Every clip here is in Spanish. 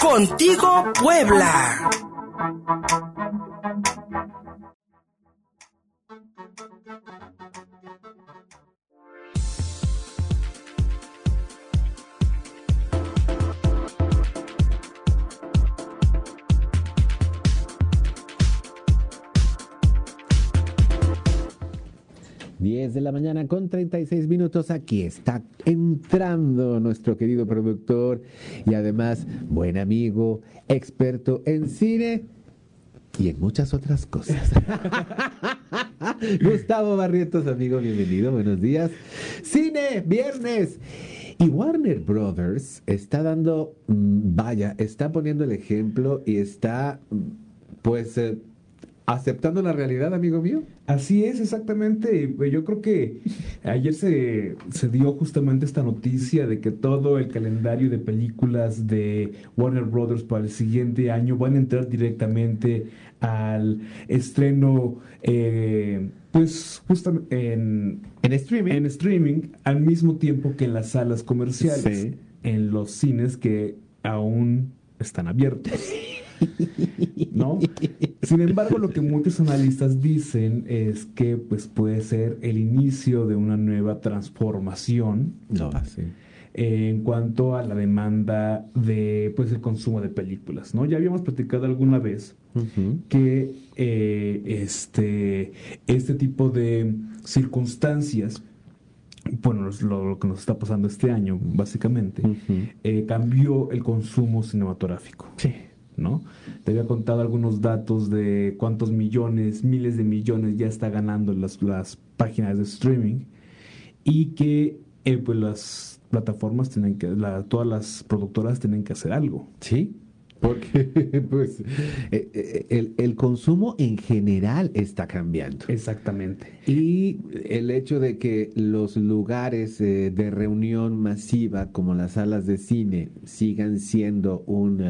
Contigo Puebla. 10 de la mañana con 36 minutos. Aquí está entrando nuestro querido productor y además buen amigo, experto en cine y en muchas otras cosas. Gustavo Barrientos, amigo, bienvenido, buenos días. Cine, viernes. Y Warner Brothers está dando, mm, vaya, está poniendo el ejemplo y está, pues, eh, aceptando la realidad, amigo mío. Así es, exactamente. Yo creo que ayer se, se, dio justamente esta noticia de que todo el calendario de películas de Warner Brothers para el siguiente año van a entrar directamente al estreno, eh, pues justamente en, en, streaming. en streaming, al mismo tiempo que en las salas comerciales, en los cines que aún están abiertos. ¿No? Sin embargo, lo que muchos analistas dicen es que pues, puede ser el inicio de una nueva transformación no, en cuanto a la demanda de pues, el consumo de películas. ¿no? Ya habíamos platicado alguna vez que eh, este, este tipo de circunstancias bueno, lo, que nos está pasando este año, básicamente, eh, cambió el consumo cinematográfico. Sí. ¿No? Te había contado algunos datos de cuántos millones, miles de millones ya está ganando las, las páginas de streaming y que eh, pues las plataformas tienen que, todas las productoras tienen que hacer algo. Sí, porque pues eh, eh, el, el, consumo en general está cambiando. Exactamente. Y el hecho de que los lugares eh, de reunión masiva como las salas de cine sigan siendo un,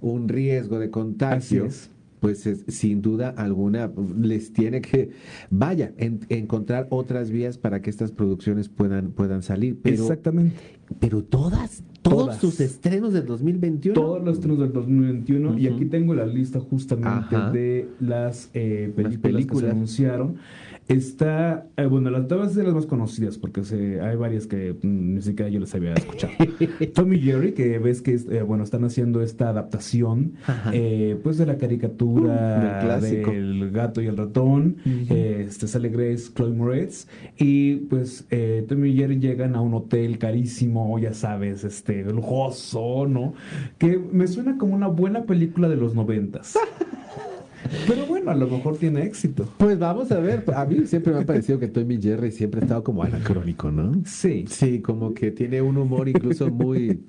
un riesgo de contagio pues sin duda alguna les tiene que, vaya, encontrar otras vías para que estas producciones puedan, puedan salir. Pero, Exactamente. Pero todas, todos sus estrenos del 2021. Todos los estrenos del 2021. Y aquí tengo la lista justamente de las, eh, películas, que se anunciaron. Está, eh, bueno, las dos de las más conocidas, porque se, hay varias que mm, ni siquiera yo les había escuchado. Tommy Jerry, que ves que, eh, bueno, están haciendo esta adaptación, eh, pues de la caricatura uh, del gato y el ratón. este sale Grace, Chloe Moretz. Y pues Tommy y Jerry llegan a un hotel carísimo, ya sabes, este, lujoso, ¿no? Que me suena como una buena película de los noventas. Pero bueno, a lo mejor tiene éxito. Pues vamos a ver. A mí siempre me ha parecido que Tommy Jerry siempre ha estado como anacrónico, ¿no? Sí. Sí, como que tiene un humor incluso muy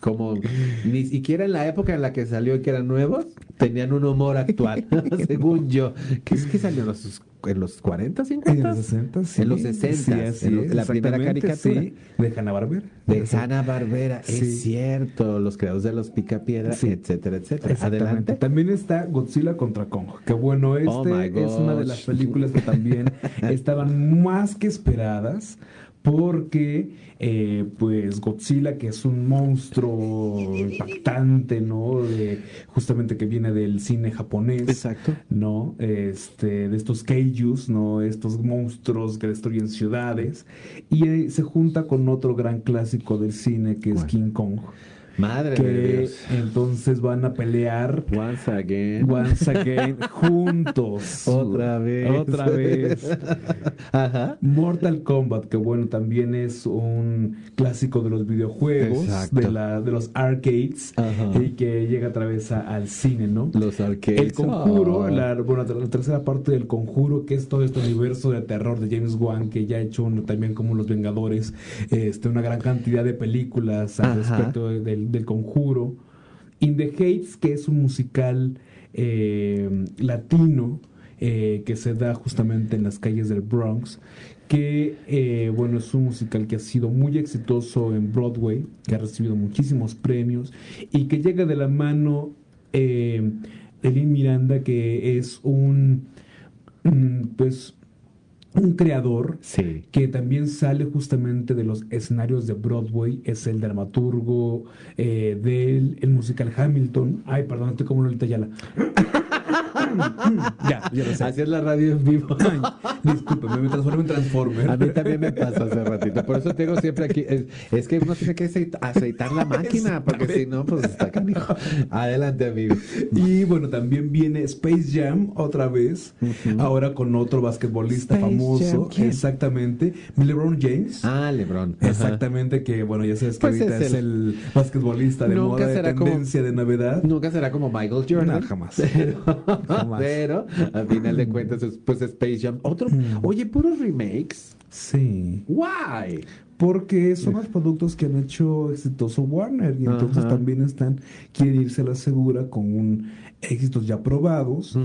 como ni siquiera en la época en la que salió que eran nuevos, tenían un humor actual, según yo. ¿Qué es que salió en los, en los 40, 50? En los 60, sí. En los 60, sí, en la primera caricatura. Sí, de Hanna Barbera. De Hanna Barbera, es cierto. Los creadores de los Picapiedra, etcétera, etcétera. Adelante. También está Godzilla contra Kong. Que bueno, Oh este es una de las películas que también estaban más que esperadas porque eh, pues Godzilla que es un monstruo impactante no de, justamente que viene del cine japonés exacto. no este de estos kaijus no estos monstruos que destruyen ciudades. Y eh, se junta con otro gran clásico del cine que es King Kong Madre que de Dios. entonces van a pelear once again, once again juntos. Otra vez. Otra vez. Ajá. Mortal Kombat, que bueno, también es un clásico de los videojuegos, de, la, de los arcades, Ajá. y que llega otra vez a, al cine, ¿no? Los arcades. El conjuro, Oh. la, bueno, la tercera parte del conjuro, que es todo este universo de terror de James Wan, que ya ha hecho uno también como Los Vengadores, este, una gran cantidad de películas al Ajá. respecto del, del conjuro. In the Heights, que es un musical eh, latino eh, que se da justamente en las calles del Bronx, que eh, bueno, es un musical que ha sido muy exitoso en Broadway, que ha recibido muchísimos premios y que llega de la mano de Lin Miranda, que es un, mm, pues, un creador que también sale justamente de los escenarios de Broadway, es el dramaturgo eh, del el musical Hamilton. Ay, perdón, estoy como Lolita Yala. Ya, ya lo sé. Así es la radio en vivo. disculpe, me transformo en Transformer. A mí también me pasó hace ratito. Por eso tengo siempre aquí. Es, que uno tiene que aceitar la máquina, porque si no, pues está canijo. Adelante, amigo. Y bueno, también viene Space Jam otra vez. Ahora con otro basquetbolista famoso. exactamente. LeBron James. Ah, LeBron. Exactamente, que bueno, ya sabes que pues ahorita es el, basquetbolista de moda de tendencia de Navidad. Nunca será como Michael Jordan. No, jamás. Pero, al final de cuentas, pues Space Jam. Otro, mm. oye, puros remakes. Sí. Why? Porque son los productos que han hecho exitoso Warner y entonces también están, quieren irse a la segura con un éxitos ya probados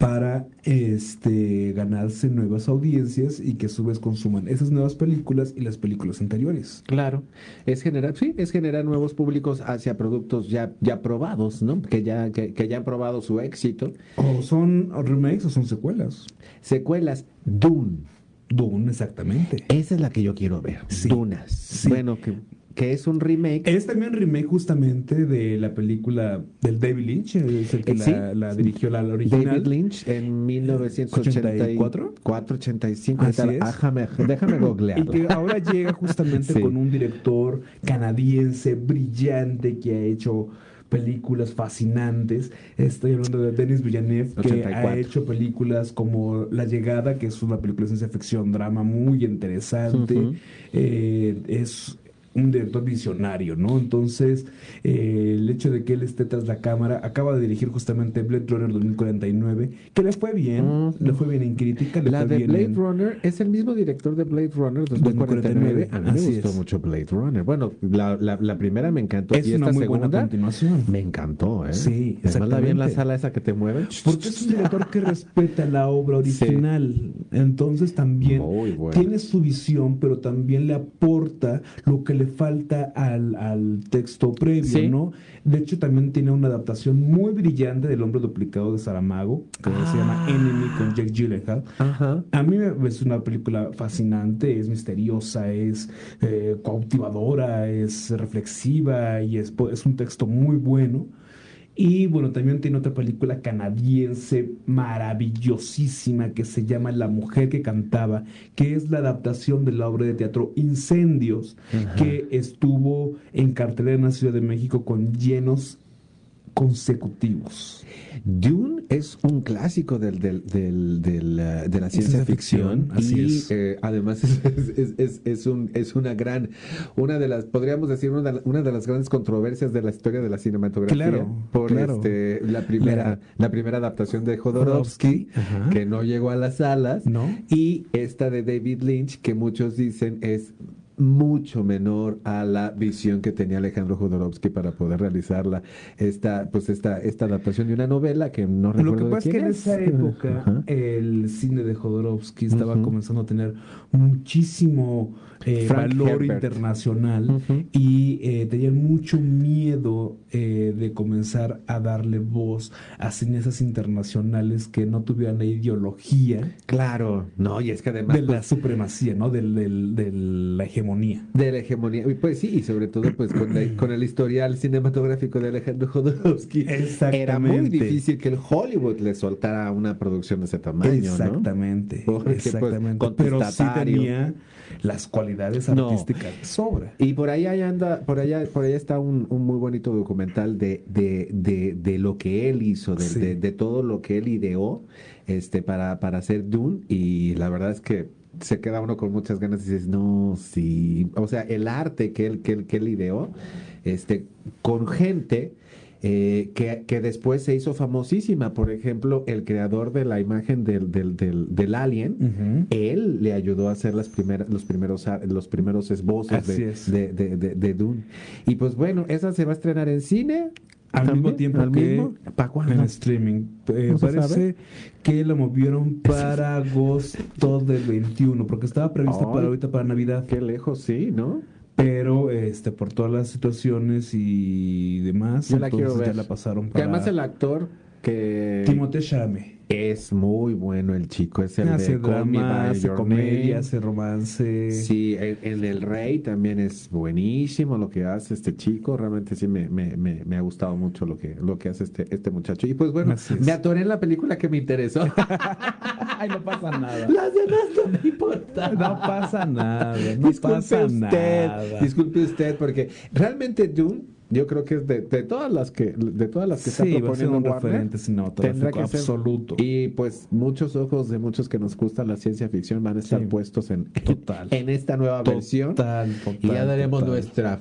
para este ganarse nuevas audiencias y que a su vez consuman esas nuevas películas y las películas anteriores. Claro, es generar, sí, es generar nuevos públicos hacia productos ya, ya probados, ¿no? Que ya, que, ya han probado su éxito. O son remakes o son secuelas. Secuelas, Dune. Dune, exactamente. Esa es la que yo quiero ver. Dunas. Bueno, que que es un remake. Es también un remake justamente de la película del David Lynch, es el que eh, la, dirigió la, original. David Lynch en 1984, 85. Así es. Déjame, déjame googlear. Y que ahora llega justamente con un director canadiense brillante que ha hecho películas fascinantes. Estoy hablando de Denis Villeneuve, que ha hecho películas como La Llegada, que es una película de ciencia ficción, drama muy interesante. Eh, es un director visionario, ¿no? Entonces, eh, el hecho de que él esté tras la cámara, acaba de dirigir justamente Blade Runner 2049, que le fue bien, le fue bien en crítica. la de Blade Runner es el mismo director de Blade Runner 2049. A mí me gustó mucho Blade Runner. Bueno, la, la, primera me encantó. Es y una muy buena continuación. Me encantó, ¿eh? Sí, Además, la vi en la sala esa que te mueve. Porque es un director que respeta la obra original. Entonces también tiene su visión, pero también le aporta lo que le falta al, al texto previo, ¿no? De hecho, también tiene una adaptación muy brillante del hombre duplicado de Saramago, que se llama ah. Enemy con Jake Gyllenhaal. A mí es una película fascinante, es misteriosa, es eh, cautivadora, es reflexiva y es, es un texto muy bueno. Y bueno, también tiene otra película canadiense maravillosísima que se llama La mujer que cantaba, que es la adaptación de la obra de teatro Incendios, que estuvo en cartelera en la Ciudad de México con llenos consecutivos. Dune es un clásico del, del, del, eh, de la ciencia ficción, y eh, además es, es, es, un, es una gran, una de las, podríamos decir, una de, una de las grandes controversias de la historia de la cinematografía claro, por Este, la, primera, la, primera adaptación de Jodorowsky, que no llegó a las salas, y esta de David Lynch, que muchos dicen es mucho menor a la visión que tenía Alejandro Jodorowsky para poder realizarla esta pues esta esta adaptación de una novela que no recuerdo Lo que pasa es que en esa época el cine de Jodorowsky estaba comenzando a tener muchísimo eh, valor internacional y eh, tenían mucho miedo eh, de comenzar a darle voz a cineastas internacionales que no tuvieran la ideología. Claro, no, y es que además. De la pues, supremacía, ¿no? De la hegemonía. De la hegemonía. Pues sí, y sobre todo pues con, con el historial cinematográfico de Alejandro Jodorowsky. Era muy difícil que el Hollywood le soltara una producción de ese tamaño. Exactamente. Pues, exactamente. Pero sí tenía las cualidades artísticas sobra. Y por ahí anda, por allá, por allá está un, muy bonito documental de, de, de, lo que él hizo, de, de, todo lo que él ideó este, para, para hacer Dune. Y la verdad es que se queda uno con muchas ganas y dices, no, sí. O sea, el arte que él, que él, que él ideó, este, con gente eh, que, que, después se hizo famosísima. Por ejemplo, el creador de la imagen del, del, del, alien, él le ayudó a hacer las primeras, los primeros los primeros esbozos de, de, de, Dune. Y pues bueno, esa se va a estrenar en cine. Al mismo tiempo ¿Al que en streaming. Eh, parece que la movieron para agosto del 21, porque estaba prevista para ahorita para Navidad. Qué lejos, sí, ¿no? Pero este por todas las situaciones y demás Yo la quiero ver. ya la pasaron para... además el actor que Timothée Chalamet Es muy bueno el chico, es el hace de drama, hace comedia, hace romance. Sí, en, El Rey también es buenísimo lo que hace este chico, realmente sí me, me, me, ha gustado mucho lo que, lo que hace este, este muchacho. Y pues bueno, me atoré en la película que me interesó. Ay, no pasa nada. Las demás no me. No pasa nada, no Disculpe pasa usted, nada. Disculpe usted, porque realmente Dune yo creo que es de, de todas las que de todas las que sí, está proponiendo un referente tendrá que absoluto. Y pues muchos ojos de muchos que nos gusta la ciencia ficción van a estar puestos en total. En esta nueva versión. total, y ya daremos nuestra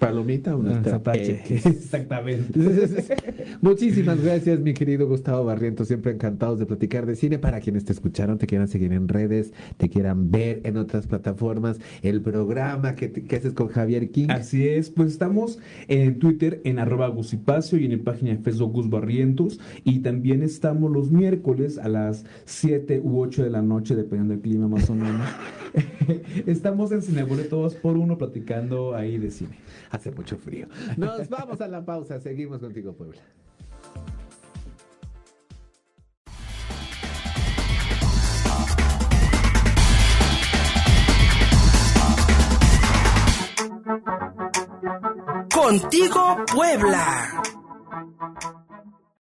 palomita o nuestra Exactamente. Muchísimas gracias, mi querido Gustavo Barriento. Siempre encantados de platicar de cine. Para quienes te escucharon, te quieran seguir en redes, te quieran ver en otras plataformas, el programa que, haces con Javier King. Así es, pues estamos en Twitter en arroba Gusipacio y en la página de Facebook Gus Barrientos. Y también estamos los miércoles a las 7 u 8 de la noche, dependiendo del clima más o menos. estamos en Cineboleto 2 por uno platicando ahí de cine. Hace mucho frío. Nos vamos a la pausa. Seguimos contigo, Puebla. Contigo, Puebla.